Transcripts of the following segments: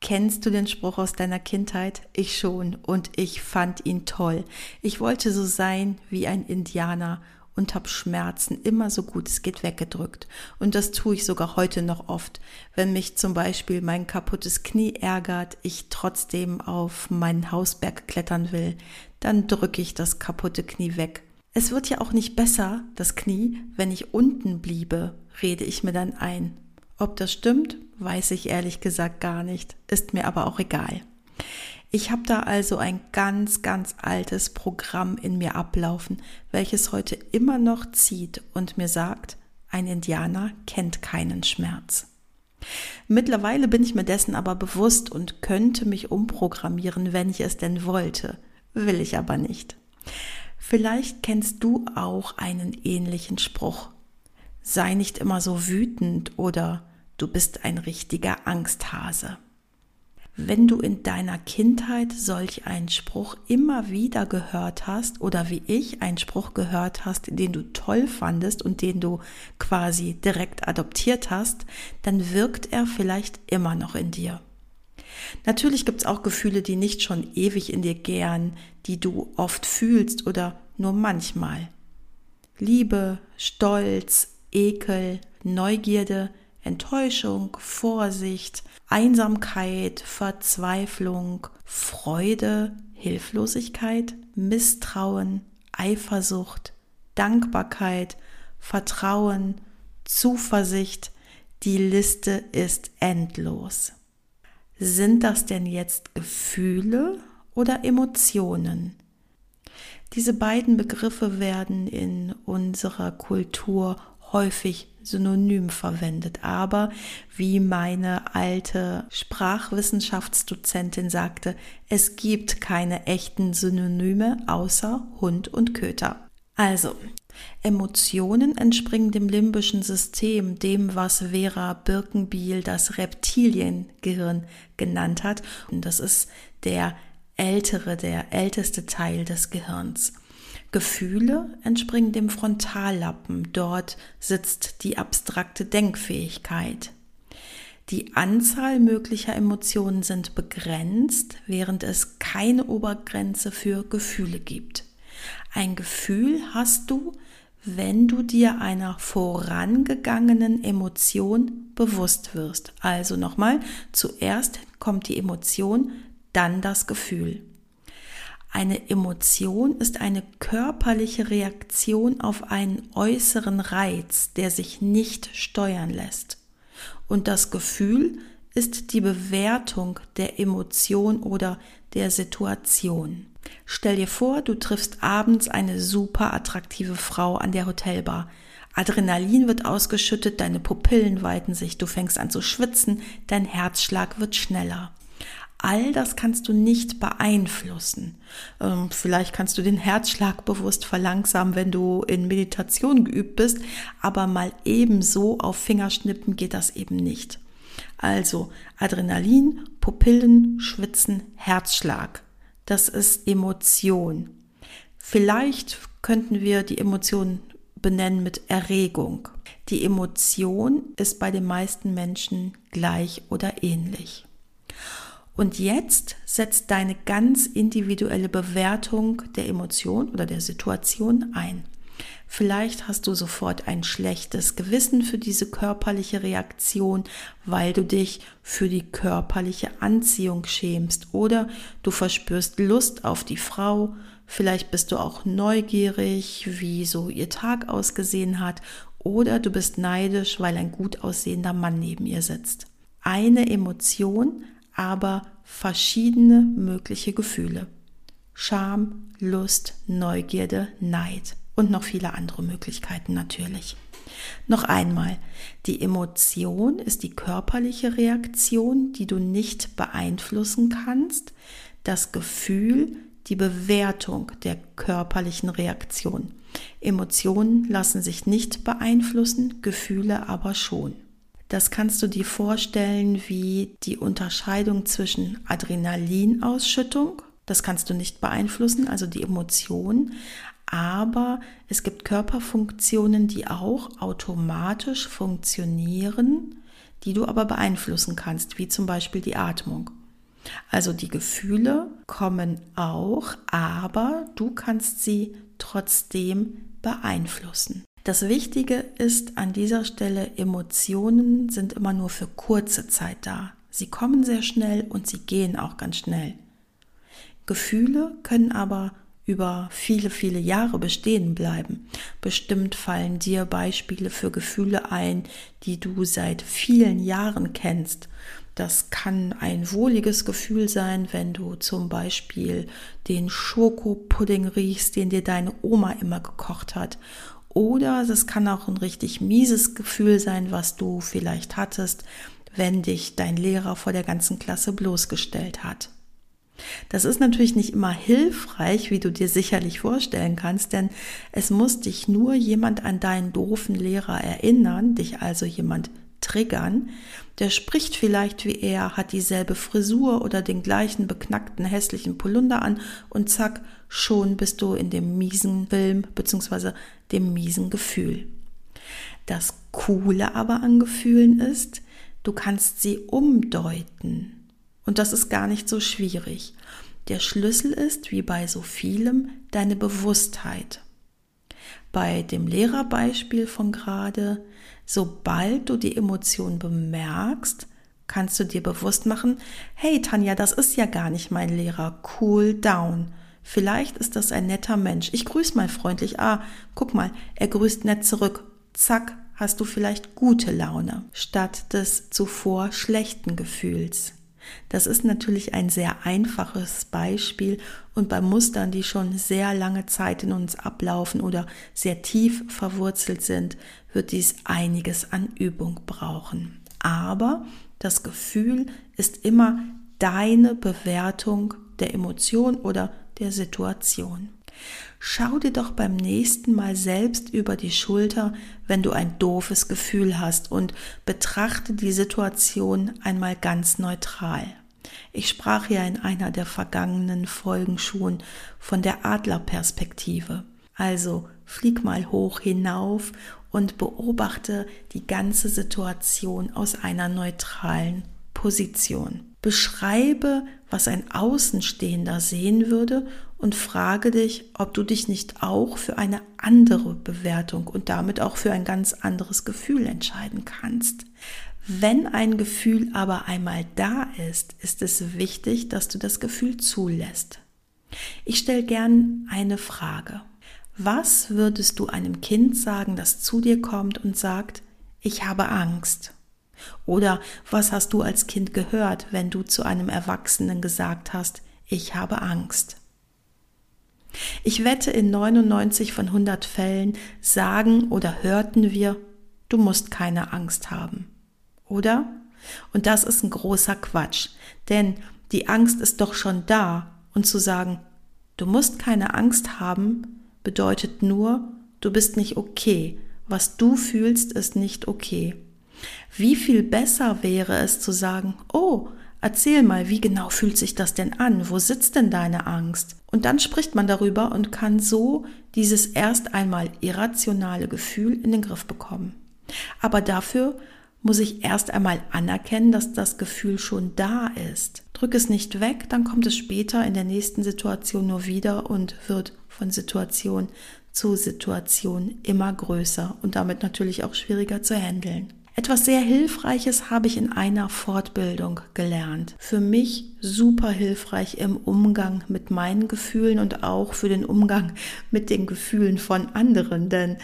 Kennst du den Spruch aus deiner Kindheit? Ich schon und ich fand ihn toll. Ich wollte so sein wie ein Indianer und hab Schmerzen immer so gut es geht weggedrückt. Und das tue ich sogar heute noch oft. Wenn mich zum Beispiel mein kaputtes Knie ärgert, ich trotzdem auf meinen Hausberg klettern will, dann drücke ich das kaputte Knie weg. Es wird ja auch nicht besser, das Knie, wenn ich unten bliebe, rede ich mir dann ein. Ob das stimmt, weiß ich ehrlich gesagt gar nicht, ist mir aber auch egal. Ich habe da also ein ganz, ganz altes Programm in mir ablaufen, welches heute immer noch zieht und mir sagt, ein Indianer kennt keinen Schmerz. Mittlerweile bin ich mir dessen aber bewusst und könnte mich umprogrammieren, wenn ich es denn wollte, will ich aber nicht. Vielleicht kennst du auch einen ähnlichen Spruch. Sei nicht immer so wütend oder du bist ein richtiger Angsthase. Wenn du in deiner Kindheit solch einen Spruch immer wieder gehört hast oder wie ich einen Spruch gehört hast, den du toll fandest und den du quasi direkt adoptiert hast, dann wirkt er vielleicht immer noch in dir. Natürlich gibt es auch Gefühle, die nicht schon ewig in dir gären, die du oft fühlst oder nur manchmal. Liebe, Stolz, Ekel, Neugierde, Enttäuschung, Vorsicht, Einsamkeit, Verzweiflung, Freude, Hilflosigkeit, Misstrauen, Eifersucht, Dankbarkeit, Vertrauen, Zuversicht, die Liste ist endlos. Sind das denn jetzt Gefühle oder Emotionen? Diese beiden Begriffe werden in unserer Kultur häufig synonym verwendet. Aber wie meine alte Sprachwissenschaftsdozentin sagte, es gibt keine echten Synonyme außer Hund und Köter. Also, Emotionen entspringen dem limbischen System, dem, was Vera Birkenbiel das Reptiliengehirn genannt hat. Und das ist der ältere, der älteste Teil des Gehirns. Gefühle entspringen dem Frontallappen. Dort sitzt die abstrakte Denkfähigkeit. Die Anzahl möglicher Emotionen sind begrenzt, während es keine Obergrenze für Gefühle gibt. Ein Gefühl hast du, wenn du dir einer vorangegangenen Emotion bewusst wirst. Also nochmal, zuerst kommt die Emotion, dann das Gefühl. Eine Emotion ist eine körperliche Reaktion auf einen äußeren Reiz, der sich nicht steuern lässt. Und das Gefühl ist die Bewertung der Emotion oder der Situation. Stell dir vor, du triffst abends eine super attraktive Frau an der Hotelbar. Adrenalin wird ausgeschüttet, deine Pupillen weiten sich, du fängst an zu schwitzen, dein Herzschlag wird schneller. All das kannst du nicht beeinflussen. Ähm, vielleicht kannst du den Herzschlag bewusst verlangsamen, wenn du in Meditation geübt bist, aber mal ebenso auf Fingerschnippen geht das eben nicht. Also Adrenalin, Pupillen, Schwitzen, Herzschlag. Das ist Emotion. Vielleicht könnten wir die Emotion benennen mit Erregung. Die Emotion ist bei den meisten Menschen gleich oder ähnlich. Und jetzt setzt deine ganz individuelle Bewertung der Emotion oder der Situation ein. Vielleicht hast du sofort ein schlechtes Gewissen für diese körperliche Reaktion, weil du dich für die körperliche Anziehung schämst oder du verspürst Lust auf die Frau. Vielleicht bist du auch neugierig, wie so ihr Tag ausgesehen hat oder du bist neidisch, weil ein gut aussehender Mann neben ihr sitzt. Eine Emotion aber verschiedene mögliche Gefühle. Scham, Lust, Neugierde, Neid und noch viele andere Möglichkeiten natürlich. Noch einmal, die Emotion ist die körperliche Reaktion, die du nicht beeinflussen kannst. das Gefühl die Bewertung der körperlichen Reaktion. Emotionen lassen sich nicht beeinflussen, Gefühle aber schon. Das kannst du dir vorstellen wie die Unterscheidung zwischen Adrenalinausschüttung, das kannst du nicht beeinflussen, also die Emotion, aber es gibt Körperfunktionen, die auch automatisch funktionieren, die du aber beeinflussen kannst, wie zum Beispiel die Atmung. Also die Gefühle kommen auch, aber du kannst sie trotzdem beeinflussen. Das Wichtige ist an dieser Stelle, Emotionen sind immer nur für kurze Zeit da. Sie kommen sehr schnell und sie gehen auch ganz schnell. Gefühle können aber über viele, viele Jahre bestehen bleiben. Bestimmt fallen dir Beispiele für Gefühle ein, die du seit vielen Jahren kennst. Das kann ein wohliges Gefühl sein, wenn du zum Beispiel den Schokopudding riechst, den dir deine Oma immer gekocht hat. Oder es kann auch ein richtig mieses Gefühl sein, was du vielleicht hattest, wenn dich dein Lehrer vor der ganzen Klasse bloßgestellt hat. Das ist natürlich nicht immer hilfreich, wie du dir sicherlich vorstellen kannst, denn es muss dich nur jemand an deinen doofen Lehrer erinnern, dich also jemand triggern, der spricht vielleicht wie er, hat dieselbe Frisur oder den gleichen beknackten hässlichen Polunder an und zack, schon bist du in dem miesen Film bzw. dem miesen Gefühl. Das Coole aber an Gefühlen ist, du kannst sie umdeuten. Und das ist gar nicht so schwierig. Der Schlüssel ist, wie bei so vielem, deine Bewusstheit. Bei dem Lehrerbeispiel von gerade, sobald du die Emotion bemerkst, kannst du dir bewusst machen, hey Tanja, das ist ja gar nicht mein Lehrer, cool down. Vielleicht ist das ein netter Mensch. Ich grüße mal freundlich. Ah, guck mal, er grüßt nett zurück. Zack, hast du vielleicht gute Laune statt des zuvor schlechten Gefühls. Das ist natürlich ein sehr einfaches Beispiel und bei Mustern, die schon sehr lange Zeit in uns ablaufen oder sehr tief verwurzelt sind, wird dies einiges an Übung brauchen. Aber das Gefühl ist immer deine Bewertung der Emotion oder der Situation. Schau dir doch beim nächsten Mal selbst über die Schulter, wenn du ein doofes Gefühl hast und betrachte die Situation einmal ganz neutral. Ich sprach ja in einer der vergangenen Folgen schon von der Adlerperspektive. Also flieg mal hoch hinauf und beobachte die ganze Situation aus einer neutralen Position. Beschreibe, was ein Außenstehender sehen würde und frage dich, ob du dich nicht auch für eine andere Bewertung und damit auch für ein ganz anderes Gefühl entscheiden kannst. Wenn ein Gefühl aber einmal da ist, ist es wichtig, dass du das Gefühl zulässt. Ich stelle gern eine Frage. Was würdest du einem Kind sagen, das zu dir kommt und sagt, ich habe Angst? Oder was hast du als Kind gehört, wenn du zu einem Erwachsenen gesagt hast, ich habe Angst? Ich wette, in 99 von 100 Fällen sagen oder hörten wir, du musst keine Angst haben. Oder? Und das ist ein großer Quatsch, denn die Angst ist doch schon da und zu sagen, du musst keine Angst haben, bedeutet nur, du bist nicht okay. Was du fühlst, ist nicht okay. Wie viel besser wäre es zu sagen, oh, erzähl mal, wie genau fühlt sich das denn an? Wo sitzt denn deine Angst? Und dann spricht man darüber und kann so dieses erst einmal irrationale Gefühl in den Griff bekommen. Aber dafür muss ich erst einmal anerkennen, dass das Gefühl schon da ist. Drück es nicht weg, dann kommt es später in der nächsten Situation nur wieder und wird von Situation zu Situation immer größer und damit natürlich auch schwieriger zu handeln. Etwas sehr Hilfreiches habe ich in einer Fortbildung gelernt. Für mich super hilfreich im Umgang mit meinen Gefühlen und auch für den Umgang mit den Gefühlen von anderen, denn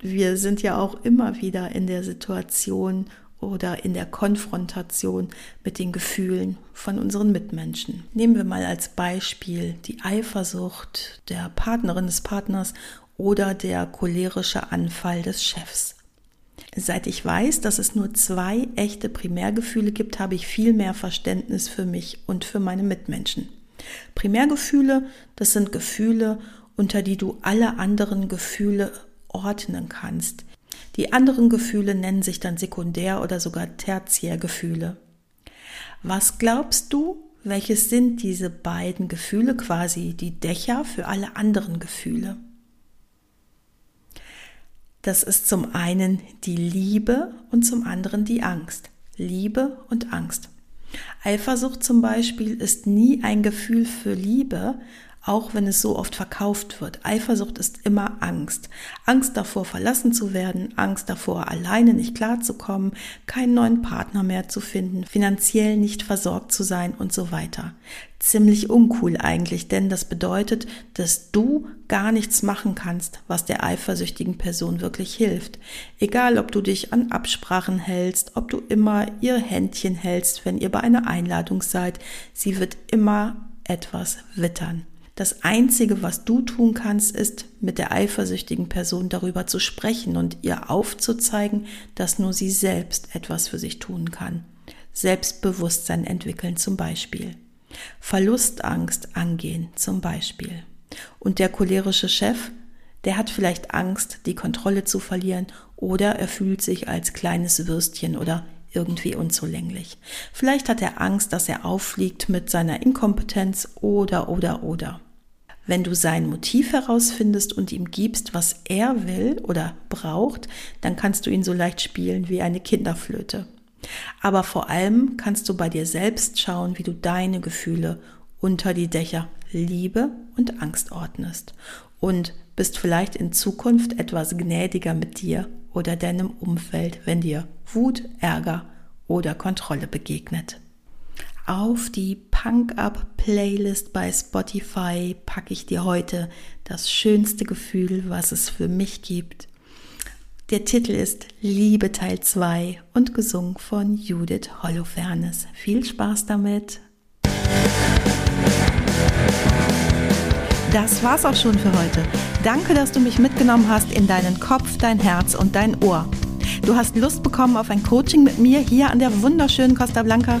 wir sind ja auch immer wieder in der Situation oder in der Konfrontation mit den Gefühlen von unseren Mitmenschen. Nehmen wir mal als Beispiel die Eifersucht der Partnerin des Partners oder der cholerische Anfall des Chefs. Seit ich weiß, dass es nur zwei echte Primärgefühle gibt, habe ich viel mehr Verständnis für mich und für meine Mitmenschen. Primärgefühle, das sind Gefühle, unter die du alle anderen Gefühle ordnen kannst. Die anderen Gefühle nennen sich dann Sekundär- oder sogar Tertiärgefühle. Was glaubst du, welches sind diese beiden Gefühle quasi die Dächer für alle anderen Gefühle? Das ist zum einen die Liebe und zum anderen die Angst. Liebe und Angst. Eifersucht zum Beispiel ist nie ein Gefühl für Liebe, auch wenn es so oft verkauft wird. Eifersucht ist immer Angst. Angst davor, verlassen zu werden, Angst davor, alleine nicht klarzukommen, keinen neuen Partner mehr zu finden, finanziell nicht versorgt zu sein und so weiter. Ziemlich uncool eigentlich, denn das bedeutet, dass du gar nichts machen kannst, was der eifersüchtigen Person wirklich hilft. Egal, ob du dich an Absprachen hältst, ob du immer ihr Händchen hältst, wenn ihr bei einer Einladung seid, sie wird immer etwas wittern. Das Einzige, was du tun kannst, ist, mit der eifersüchtigen Person darüber zu sprechen und ihr aufzuzeigen, dass nur sie selbst etwas für sich tun kann. Selbstbewusstsein entwickeln zum Beispiel. Verlustangst angehen zum Beispiel. Und der cholerische Chef, der hat vielleicht Angst, die Kontrolle zu verlieren oder er fühlt sich als kleines Würstchen oder irgendwie unzulänglich. Vielleicht hat er Angst, dass er auffliegt mit seiner Inkompetenz oder oder oder. Wenn du sein Motiv herausfindest und ihm gibst, was er will oder braucht, dann kannst du ihn so leicht spielen wie eine Kinderflöte. Aber vor allem kannst du bei dir selbst schauen, wie du deine Gefühle unter die Dächer Liebe und Angst ordnest und bist vielleicht in Zukunft etwas gnädiger mit dir oder deinem Umfeld, wenn dir Wut, Ärger oder Kontrolle begegnet. Auf die Punk Up Playlist bei Spotify packe ich dir heute das schönste Gefühl, was es für mich gibt. Der Titel ist Liebe Teil 2 und gesungen von Judith Holofernes. Viel Spaß damit! Das war's auch schon für heute. Danke, dass du mich mitgenommen hast in deinen Kopf, dein Herz und dein Ohr. Du hast Lust bekommen auf ein Coaching mit mir hier an der wunderschönen Costa Blanca?